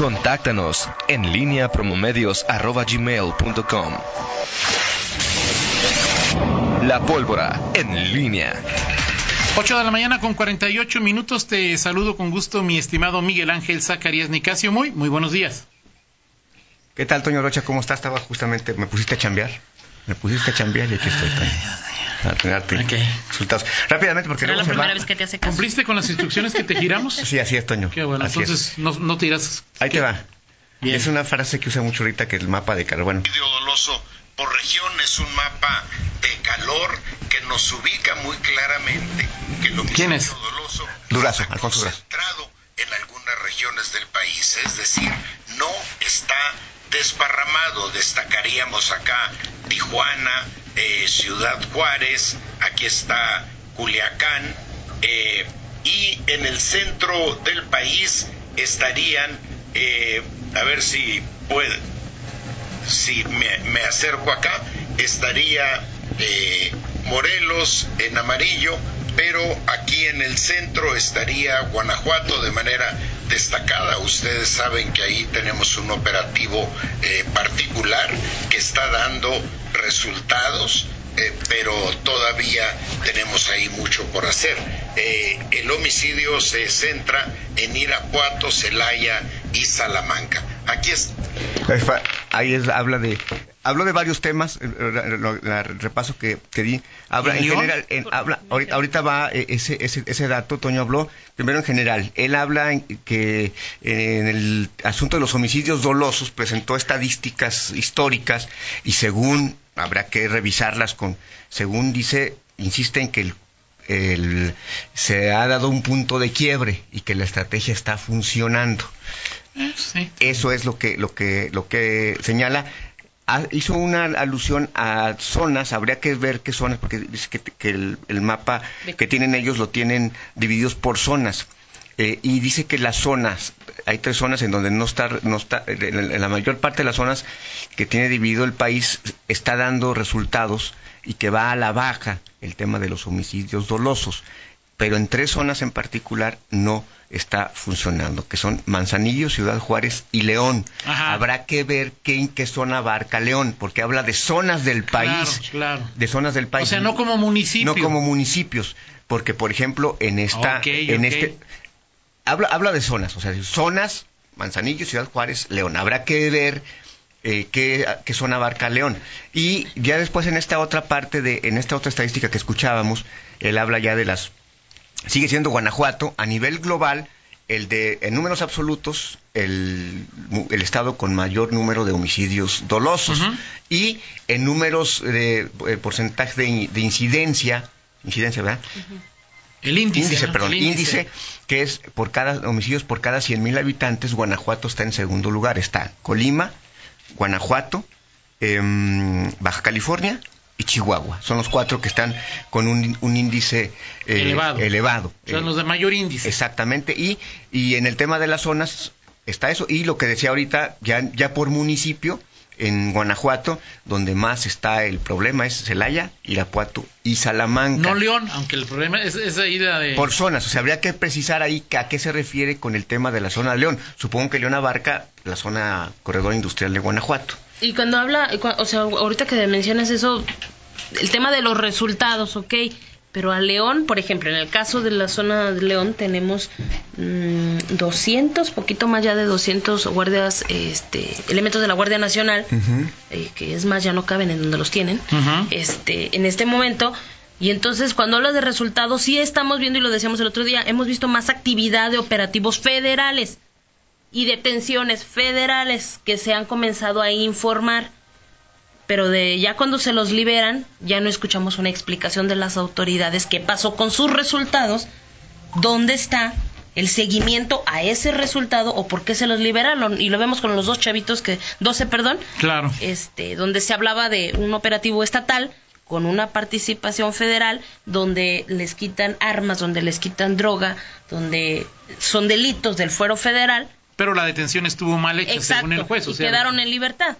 Contáctanos en línea promomedios.com. La pólvora en línea. 8 de la mañana con 48 minutos. Te saludo con gusto, mi estimado Miguel Ángel Zacarías Nicasio. Muy, muy buenos días. ¿Qué tal, Toño Rocha? ¿Cómo estás? Estaba justamente, me pusiste a chambear. Me pusiste a chambear y aquí estoy. A tenerte resultados. Rápidamente, porque luego la se primera vez que te hace caso. ¿Cumpliste con las instrucciones que te giramos? Sí, así es, Toño. Qué bueno, entonces no, no, te irás. Ahí te va. Es una frase que usa mucho ahorita que el mapa de calor. Doloso por región es un mapa de calor que nos ubica muy claramente que lo ¿Quién es? Doloso Durazo, Alfonso Durazo. en algunas regiones del país, es decir, no está desparramado. Destacaríamos acá Tijuana, eh, Ciudad Juárez, aquí está Culiacán, eh, y en el centro del país estarían eh, a ver si puede, si me, acerco acá, estaría Morelos en amarillo, pero aquí en el centro estaría Guanajuato de manera destacada. Ustedes saben que ahí tenemos un operativo particular está dando resultados eh, pero todavía tenemos ahí mucho por hacer. Eh, el homicidio se centra en Irapuato, Celaya y Salamanca. Aquí es. Ahí es, habla de hablo de varios temas, el, repaso que, que, di. Habla en general, habla, ahorita, va ese, ese, ese, dato, Toño habló, primero en general. Él habla que en el asunto de los homicidios dolosos presentó estadísticas históricas y según habrá que revisarlas con, según dice, insiste en que el, se ha dado un punto de quiebre y que la estrategia está funcionando. Eh, Eso es lo que, lo que, lo que señala. Ah, hizo una alusión a zonas, habría que ver qué zonas, porque dice que, el, mapa que tienen ellos lo tienen divididos por zonas. Eh, y dice que las zonas, hay tres zonas en donde no está, no está en la mayor parte de las zonas que tiene dividido el país está dando resultados y que va a la baja el tema de los homicidios dolosos, pero en tres zonas en particular no está funcionando, que son Manzanillo, Ciudad Juárez y León. Habrá que ver qué, en qué zona abarca León, porque habla de zonas del país, claro, de zonas del país. O sea, no como municipios. No como municipios, porque por ejemplo en esta, en este habla, habla de zonas, o sea, zonas, Manzanillo, Ciudad Juárez, León. Habrá que ver eh, qué, zona abarca León. Y ya después en esta otra parte, de, en esta otra estadística que escuchábamos, él habla ya de las... Sigue siendo Guanajuato, a nivel global, el de, en números absolutos, el, el estado con mayor número de homicidios dolosos. Y en números de eh, porcentaje de, incidencia, incidencia, ¿verdad? El índice, perdón, índice. que es por cada homicidios por cada 100.000 habitantes, Guanajuato está en segundo lugar. Está Colima, Guanajuato, em, Baja California y Chihuahua. Son los cuatro que están con un, índice eh, elevado. elevado. Son los de mayor índice. Exactamente. Y, y en el tema de las zonas está eso. Y lo que decía ahorita, ya, ya por municipio, en Guanajuato, donde más está el problema es Celaya, Irapuato y Salamanca. No León, aunque el problema es esa idea de... Por zonas, o sea, habría que precisar ahí a qué se refiere con el tema de la zona de León. Supongo que León abarca la zona corredor industrial de Guanajuato. Y cuando habla, o sea, ahorita que mencionas eso, el tema de los resultados, ok, pero a León, por ejemplo, en el caso de la zona de León tenemos 200, mm, poquito más ya de 200 guardias, este, elementos de la Guardia Nacional, eh, que es más, ya no caben en donde los tienen, este, en este momento. Y entonces, cuando hablas de resultados, sí estamos viendo, y lo decíamos el otro día, hemos visto más actividad de operativos federales y detenciones federales que se han comenzado a informar pero de ya cuando se los liberan, ya no escuchamos una explicación de las autoridades qué pasó con sus resultados, dónde está el seguimiento a ese resultado o por qué se los liberaron y lo vemos con los dos chavitos que 12, perdón. Claro. Este, donde se hablaba de un operativo estatal con una participación federal donde les quitan armas, donde les quitan droga, donde son delitos del fuero federal. Pero la detención estuvo mal hecha según el juez, o y quedaron en libertad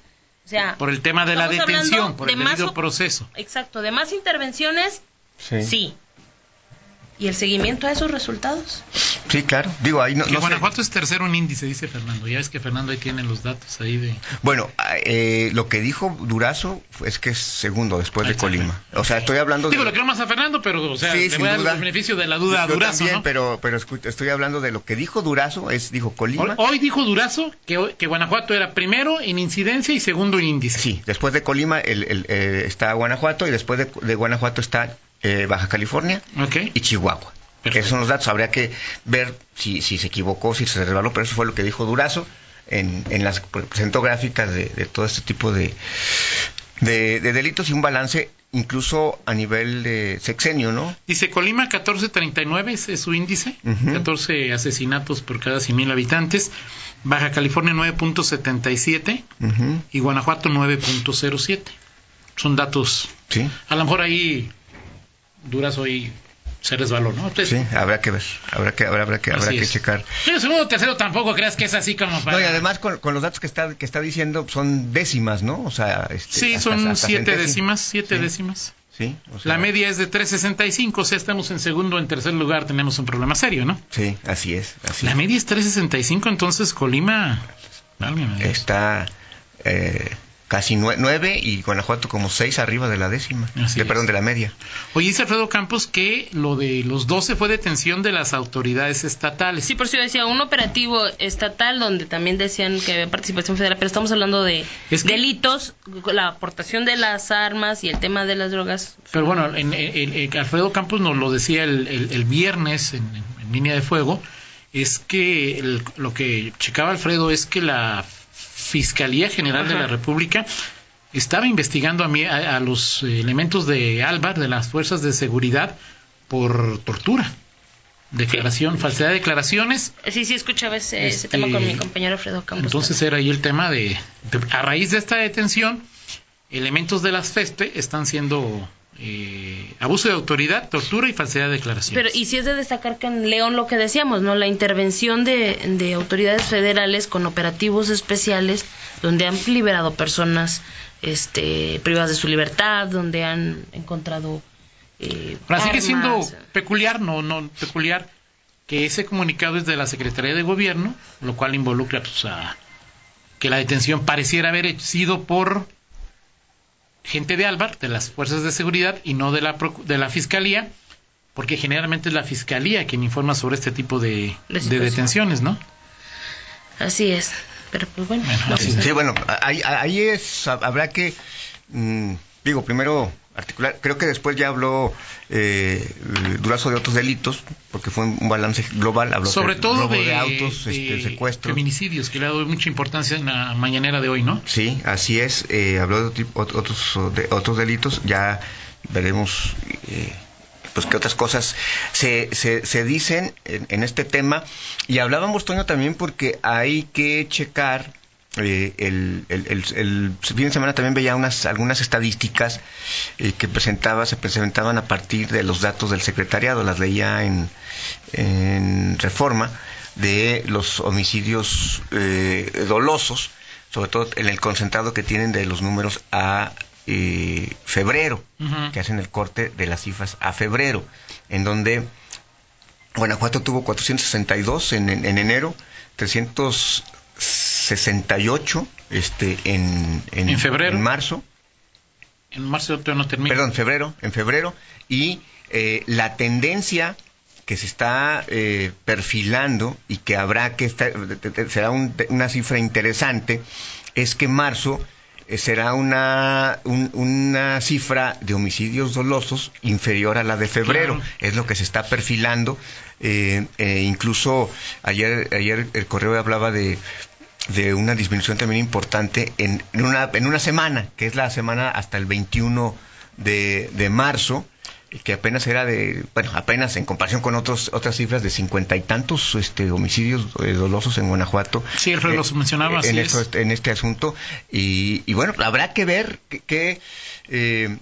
por el tema de la detención, por el debido proceso. Exacto, de más intervenciones, sí. Y el seguimiento a esos resultados. Sí, claro. Digo, ahí no, que Guanajuato es tercero en índice, dice Fernando. Ya es que Fernando ahí tiene los datos ahí de... Bueno, eh, lo que dijo Durazo es que es segundo después de Colima. O sea, estoy hablando Digo, lo quiero más a Fernando, pero, o sea, le voy a dar el beneficio de la duda a Durazo, también, pero, pero estoy hablando de lo que dijo Durazo, es, dijo Colima. Hoy dijo Durazo que, que Guanajuato era primero en incidencia y segundo en índice. Sí, después de Colima el, eh, está Guanajuato y después de, Guanajuato está eh, Baja California y Chihuahua. Esos son los datos. Habría que ver si, si se equivocó, si se resbaló, pero eso fue lo que dijo Durazo en, en las presentó gráficas de, todo este tipo de, de, delitos y un balance incluso a nivel de sexenio, ¿no? Dice Colima 1439 es, es su índice, 14 asesinatos por cada 100.000 habitantes, Baja California 9.77 y Guanajuato 9.07. Son datos. Sí. A lo mejor ahí Durazo y se resbaló, ¿no? sí, habrá que ver, habrá que, habrá, que, habrá que checar. el segundo tercero tampoco creas que es así como para... No, y además con, los datos que está, que está diciendo son décimas, ¿no? O sea, este, sí, son siete décimas, siete décimas. Sí, la media es de 3.65, o sea, estamos en segundo o en tercer lugar, tenemos un problema serio, ¿no? Sí, así es. Así la media es 3.65, entonces Colima... Está... Eh, casi nueve y Guanajuato como seis arriba de la décima, de, perdón, de la media. Oye, dice Alfredo Campos que lo de los 12 fue detención de las autoridades estatales. Sí, por eso yo decía, un operativo estatal donde también decían que había participación federal, pero estamos hablando de delitos, la aportación de las armas y el tema de las drogas. Pero bueno, en, Alfredo Campos nos lo decía el, viernes en, línea de fuego, es que lo que checaba Alfredo es que la Fiscalía General de la República estaba investigando a, a, los elementos de Álvar, de las fuerzas de seguridad, por tortura. Declaración, falsedad de declaraciones. Sí, sí, escuchaba ese, ese tema con mi este, compañero Alfredo Campos. Entonces era ahí el tema de, a raíz de esta detención, elementos de las FESTE están siendo eh, abuso de autoridad, tortura y falsedad de declaración. Pero y si es de destacar que en León lo que decíamos, ¿no? La intervención de, autoridades federales con operativos especiales donde han liberado personas este, privadas de su libertad, donde han encontrado eh, sigue siendo peculiar, no, no peculiar que ese comunicado es de la Secretaría de Gobierno, lo cual involucra pues, a que la detención pareciera haber sido por gente de Álvar, de las fuerzas de seguridad y no de la, de la fiscalía, porque generalmente es la fiscalía quien informa sobre este tipo de, detenciones, ¿no? Así es. Pero pues bueno. sí, bueno, ahí, es, habrá que, mm, digo, primero Creo que después ya habló eh, Durazo de otros delitos, porque fue un balance global. Habló Sobre todo de, autos, este, secuestros. Feminicidios, que le ha dado mucha importancia en la mañanera de hoy, ¿no? Sí, así es. Eh, habló de otros, de otros delitos. Ya veremos. Eh, pues qué otras cosas se, se, se dicen en, en, este tema. Y hablábamos, Toño, también porque hay que checar eh, el, el, fin de semana también veía unas algunas estadísticas eh, que presentaba se presentaban a partir de los datos del secretariado las leía en, en reforma de los homicidios eh, dolosos sobre todo en el concentrado que tienen de los números a febrero que hacen el corte de las cifras a febrero en donde Guanajuato tuvo 462 en, en, en enero 300 68 este, en, en, febrero. En marzo. En marzo no termina. Perdón, febrero, en febrero. Y eh, la tendencia que se está eh, perfilando y que habrá que estar, será una cifra interesante es que marzo eh, será una, una cifra de homicidios dolosos inferior a la de febrero. Es lo que se está perfilando. incluso ayer, ayer el correo hablaba de de una disminución también importante en, una, en una semana, que es la semana hasta el 21 de, de marzo, que apenas era de, bueno, apenas en comparación con otros, otras cifras de cincuenta y tantos este, homicidios eh, dolosos en Guanajuato. Sí, Alfredo los mencionaba. En, en este asunto. Y, y, bueno, habrá que ver que, eh,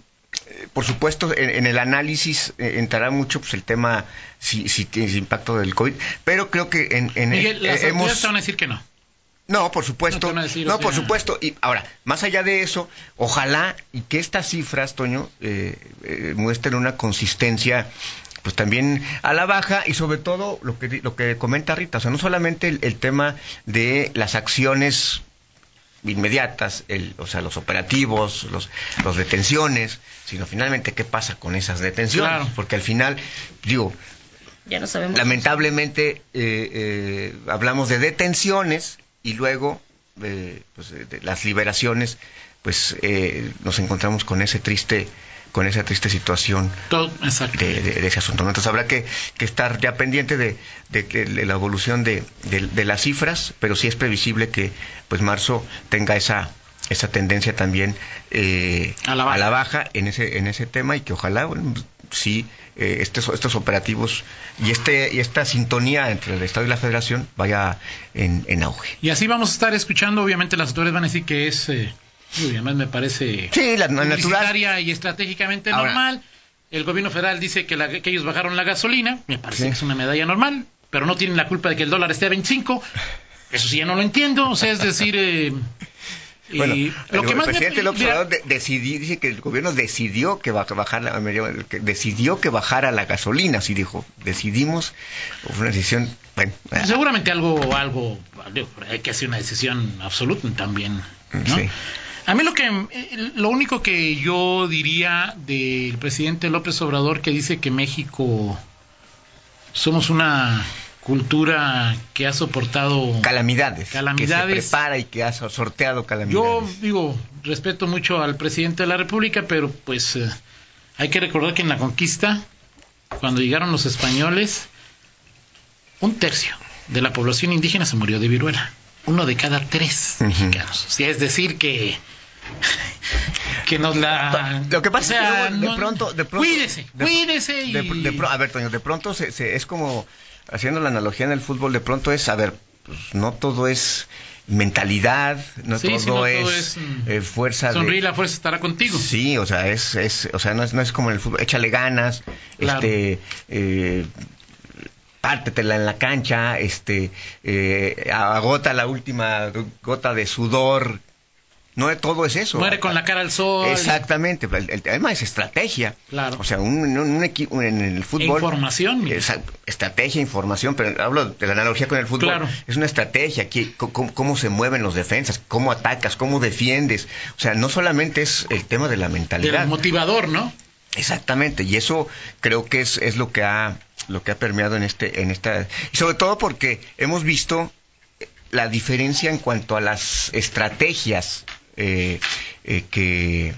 por supuesto, en, el análisis eh, entrará mucho pues, el tema si, si tiene impacto del COVID, pero creo que en... en Miguel, las hemos... van a decir que no. No, por supuesto. No, por supuesto. Y ahora, más allá de eso, ojalá y que estas cifras, Toño, eh, eh, muestren una consistencia pues también a la baja y sobre todo lo que lo que comenta Rita, o sea, no solamente el, tema de las acciones inmediatas, el, o sea, los operativos, los, los detenciones, sino finalmente qué pasa con esas detenciones, porque al final, digo, ya no sabemos. Lamentablemente eh, eh, hablamos de detenciones y luego eh, pues, de las liberaciones, pues nos encontramos con ese triste con esa triste situación de, ese asunto. Entonces habrá que, estar ya pendiente de, la evolución de, las cifras, pero sí es previsible que pues marzo tenga esa esa tendencia también a, la baja. en ese en ese tema y que ojalá bueno, sí eh, estos, estos operativos y este y esta sintonía entre el Estado y la Federación vaya en, auge. Y así vamos a estar escuchando, obviamente las autoridades van a decir que es eh, además me parece sí, la, natural y estratégicamente normal. El gobierno federal dice que, la, que ellos bajaron la gasolina, me parece que es una medalla normal, pero no tienen la culpa de que el dólar esté a 25. Eso sí ya no lo entiendo, o sea, es decir, eh, bueno, lo el, que presidente López Obrador decidió, dice que el gobierno decidió que bajar que decidió que bajara la gasolina, así dijo, decidimos, fue una decisión, bueno, ah. seguramente algo, algo, hay que hacer una decisión absoluta también, A mí lo que, eh, lo único que yo diría del presidente López Obrador que dice que México somos una cultura que ha soportado calamidades, calamidades. que se prepara y que ha sorteado calamidades. Yo digo, respeto mucho al presidente de la República, pero pues eh, hay que recordar que en la conquista, cuando llegaron los españoles, un tercio de la población indígena se murió de viruela, uno de cada tres mexicanos. es decir que que nos la lo que pasa es que de, pronto, de pronto cuídese cuídese y... a ver Toño de pronto se, es como haciendo la analogía en el fútbol, de pronto es, a ver, pues no todo es mentalidad, no, todo, es, mm, eh, fuerza sonríe la fuerza estará contigo. Sí, o sea, es, es o sea, no es, no es como en el fútbol, échale ganas, este eh, pártetela en la cancha, este eh, agota la última gota de sudor no todo es eso. Muere con la cara al sol. Exactamente. El, tema es estrategia. Claro. O sea, un, equipo en el fútbol. Información. estrategia, información, pero hablo de la analogía con el fútbol. Claro. Es una estrategia. cómo, se mueven los defensas, cómo atacas, cómo defiendes. O sea, no solamente es el tema de la mentalidad. Del motivador, ¿no? Exactamente. Y eso creo que es, es lo que ha lo que ha permeado en este en esta y sobre todo porque hemos visto la diferencia en cuanto a las estrategias eh, eh, que,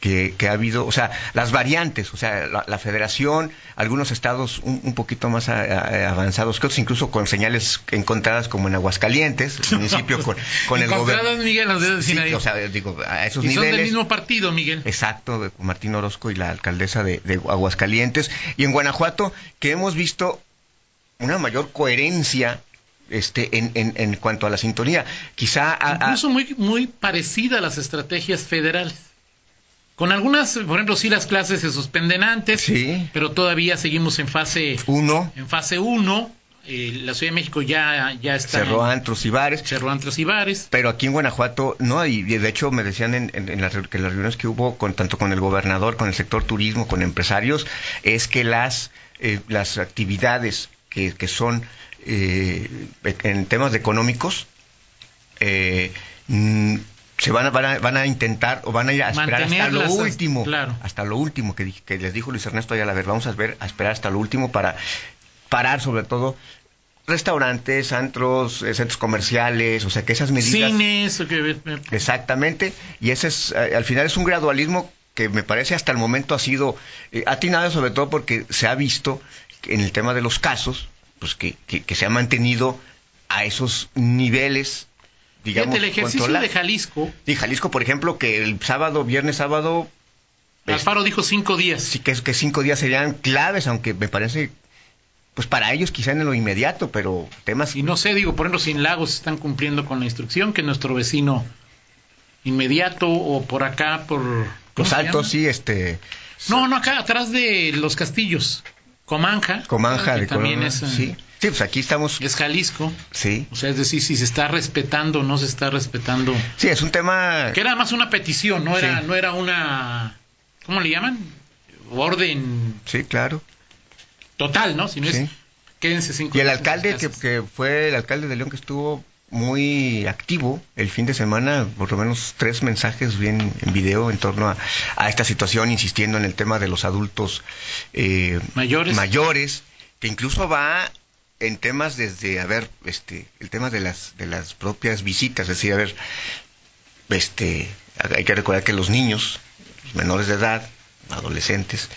que, ha habido, o sea, las variantes, o sea, la, federación, algunos estados un, poquito más avanzados que otros, incluso con señales encontradas como en Aguascalientes, el municipio con, con el gobierno. Miguel, o sea, digo, a esos niveles. Son del mismo partido, Miguel. Exacto, Martín Orozco y la alcaldesa de, de Aguascalientes. Y en Guanajuato, que hemos visto una mayor coherencia este, en, en, en, cuanto a la sintonía. Quizá. Incluso muy, muy parecida a las estrategias federales. Con algunas, por ejemplo, sí las clases se suspenden antes, sí. pero todavía seguimos en fase 1. En fase 1. Eh, la Ciudad de México ya, ya está. Cerró antros y bares. Cerró antros y bares. Pero aquí en Guanajuato no, y de hecho me decían en, en, las, que las reuniones que hubo, con, tanto con el gobernador, con el sector turismo, con empresarios, es que las, eh, las actividades que, que son eh, en temas económicos eh, mm, se van a, van a, intentar o van a ir a esperar hasta lo último hasta lo último que, que, les dijo Luis Ernesto a ver vamos a ver a esperar hasta lo último para parar sobre todo restaurantes, antros, eh, centros comerciales, o sea que esas medidas cines, exactamente y ese es al final es un gradualismo que me parece hasta el momento ha sido atinado sobre todo porque se ha visto en el tema de los casos pues que, que, se ha mantenido a esos niveles digamos el ejercicio de Jalisco. Y Jalisco por ejemplo que el sábado viernes sábado Alfaro dijo cinco días. Sí que, que cinco días serían claves aunque me parece pues para ellos quizá en lo inmediato pero temas y no sé digo por ejemplo si en Lagos están cumpliendo con la instrucción que nuestro vecino inmediato o por acá por los altos sí este no no acá atrás de los castillos Comanja. Comanja de también es, sí. Sí, pues aquí estamos. Es Jalisco. Sí. O sea, es decir, si se está respetando o no se está respetando. Sí, es un tema. Que era más una petición, no era, no era una. ¿Cómo le llaman? Orden. Sí, claro. total, ¿no? Si no es, quédense cinco Y el alcalde que, que fue el alcalde de León que estuvo muy activo el fin de semana, por lo menos tres mensajes bien en video en torno a, a esta situación, insistiendo en el tema de los adultos eh, mayores. mayores, que incluso va en temas desde, a ver, este, el tema de las, de las propias visitas, es decir, a ver, este, hay que recordar que los niños, los menores de edad, adolescentes,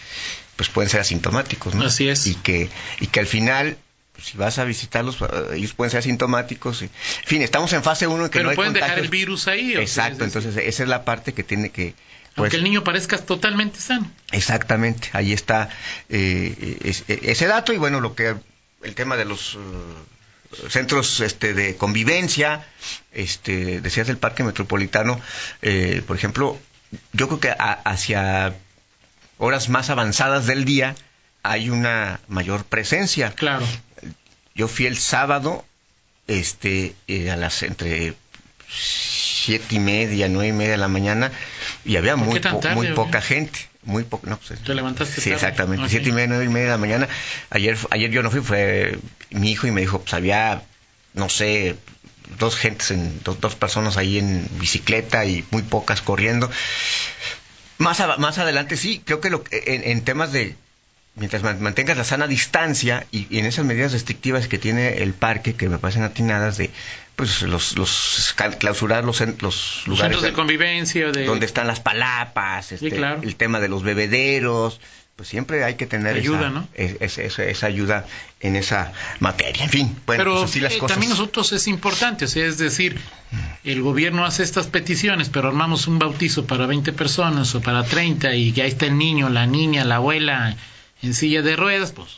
pues pueden ser asintomáticos, ¿no? Así es. Y que, y que al final si vas a visitarlos, eh, ellos pueden ser asintomáticos. En fin, estamos en fase 1 en que Pero no hay pueden dejar contagios. el virus ahí. o Exacto, entonces esa es la parte que tiene que... pues, Aunque el niño parezca totalmente sano. Exactamente, ahí está eh, es- ese dato y bueno, lo que el tema de los eh, centros este, de convivencia, este, decías del parque metropolitano, eh, por ejemplo, yo creo que a- hacia horas más avanzadas del día hay una mayor presencia. Claro. Yo fui el sábado, este, eh, a las entre siete y media, nueve y media de la mañana, y había ¿Por muy, po- tarde, muy poca gente, muy poca, no, pues, Te levantaste Sí, tarde. exactamente, Ok. siete y media, nueve y media de la mañana. Ayer, ayer yo no fui, fue mi hijo y me dijo, pues había, no sé, dos gentes, en, dos, dos personas ahí en bicicleta y muy pocas corriendo. Más, a- más adelante sí, creo que lo, en, en temas de mientras man- mantengas la sana distancia y, y en esas medidas restrictivas que tiene el parque que me parecen atinadas de pues los, los clausurar los, los Los lugares centros de convivencia, de... donde están las palapas, este, claro. el tema de los bebederos, pues siempre hay que tener Ayuda, esa, ¿no? es- es- esa- ayuda en esa materia. En fin, bueno, pero pues así las eh, cosas. también nosotros es importante, o sea, es decir, el gobierno hace estas peticiones, pero armamos un bautizo para 20 personas o para 30 y ahí está el niño, la niña, la abuela en silla de ruedas, pues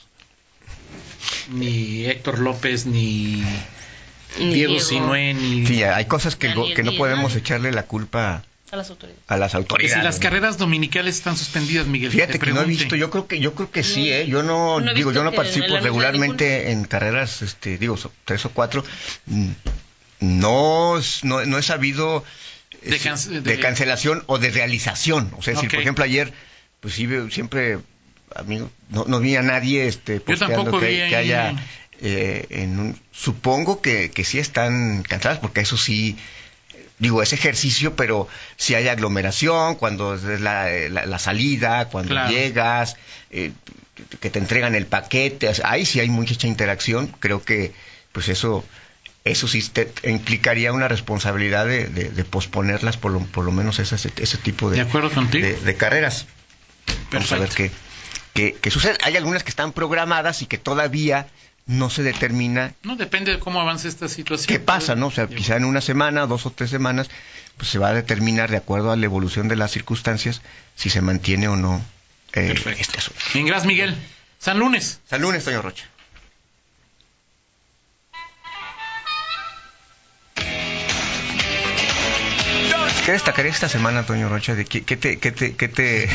ni Héctor López ni Ni Diego, Diego. Sinué ni Sí, hay cosas que, Daniel que no podemos echarle la culpa A las autoridades. a las que autoridades. si las ¿no? carreras dominicales están suspendidas, Miguel. Fíjate te que no he visto, yo creo que yo creo que sí, eh. Yo no, digo, yo no participo regularmente en carreras, este, digo, so- tres o cuatro. Mm, No, es- no, no he sabido De cance- de, de- cancelación o de realización. O sea, si por ejemplo ayer, pues sí veo amigo, no, no vi a nadie, este, posteando que, vi que haya, eh, en un, supongo que, que sí están canceladas, porque eso sí, digo, es ejercicio, pero si hay aglomeración, cuando es la, la- la salida, cuando Claro. llegas, eh, que te entregan el paquete, ahí sí hay mucha interacción, creo que pues eso eso sí te implicaría una responsabilidad de, de- de posponerlas por lo, por lo menos ese, ese tipo de, De acuerdo contigo. de, carreras. Vamos a ver Perfecto. qué, qué, qué sucede. Hay algunas que están programadas y que todavía no se determina No depende de cómo avance esta situación. qué pasa, ¿no? O sea, quizá en una semana, dos o tres semanas, pues se va a determinar de acuerdo a la evolución de las circunstancias si se mantiene o no eh, este asunto. Bien, gracias, Miguel. San Lunes. El lunes, Toño Rocha. ¿Qué destacaría esta semana, Toño Rocha? ¿De qué, qué te, qué te, qué te...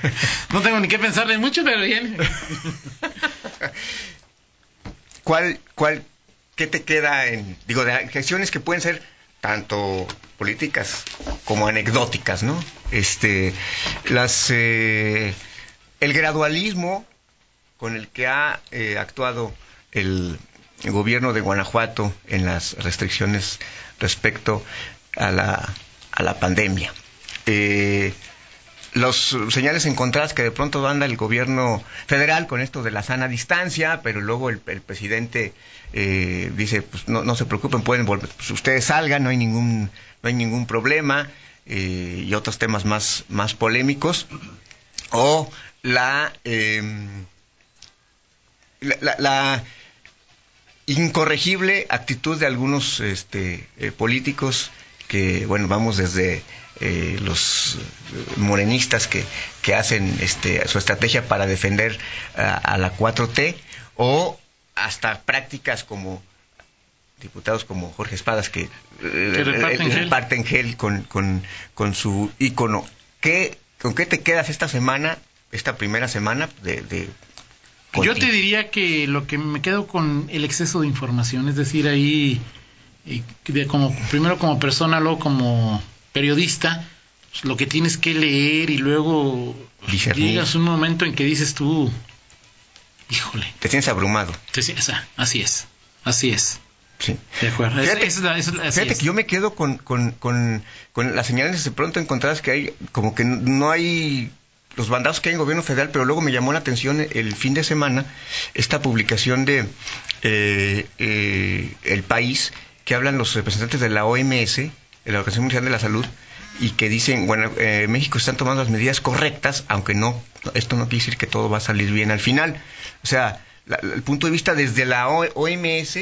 No tengo ni que pensarle mucho, pero bien. ¿Cuál, cuál, qué te queda en, digo, de gestiones que pueden ser tanto políticas como anecdóticas, ¿no? Este, las, eh, el gradualismo con el que ha eh, actuado el gobierno de Guanajuato en las restricciones respecto a la, a la pandemia. Eh, los señales encontradas que de pronto anda el gobierno federal con esto de la sana distancia, pero luego el, presidente eh, dice, pues no, se preocupen, pueden volver, pues ustedes salgan, no hay ningún, no hay ningún problema, eh, y otros temas más, más polémicos, o la, la- la incorregible actitud de algunos este, eh, políticos que, bueno, vamos desde eh, los morenistas que, que hacen este, su estrategia para defender a, a la 4T o hasta prácticas como diputados como Jorge Espadas que, eh, reparten eh, gel. reparten gel con, con, con su ícono. ¿Qué, ¿Con qué te quedas esta semana, esta primera semana de... de Yo te diría que lo que me quedo con el exceso de información, es decir, ahí, eh, de como, primero como persona, luego como periodista, pues, lo que tienes que leer y luego Discernir. llegas un momento en que dices tú, Híjole. Te sientes abrumado. así es, así es. Sí. De acuerdo. Fíjate, que yo me quedo con, con, con, con, las señales de pronto encontradas que hay, como que no hay los bandados que hay en gobierno federal, pero luego me llamó la atención el fin de semana esta publicación de eh, eh, El País, que hablan los representantes de la OMS, de la Organización Mundial de la Salud, y que dicen, bueno, eh, México están tomando las medidas correctas, aunque no, esto no quiere decir que todo va a salir bien al final. O sea, el punto de vista desde la OMS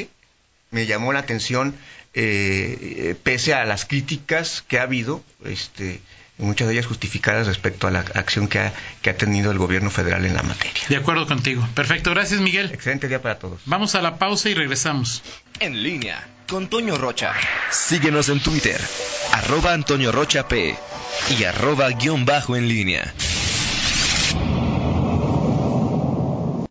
me llamó la atención, eh, pese a las críticas que ha habido, este, muchas de ellas justificadas respecto a la acción que ha, que ha tenido el gobierno federal en la materia. De acuerdo contigo. Perfecto, gracias Miguel. Excelente día para todos. Vamos a la pausa y regresamos. En línea con Toño Rocha. Síguenos en Twitter, arroba Antonio Rocha P y arroba guion bajo en línea.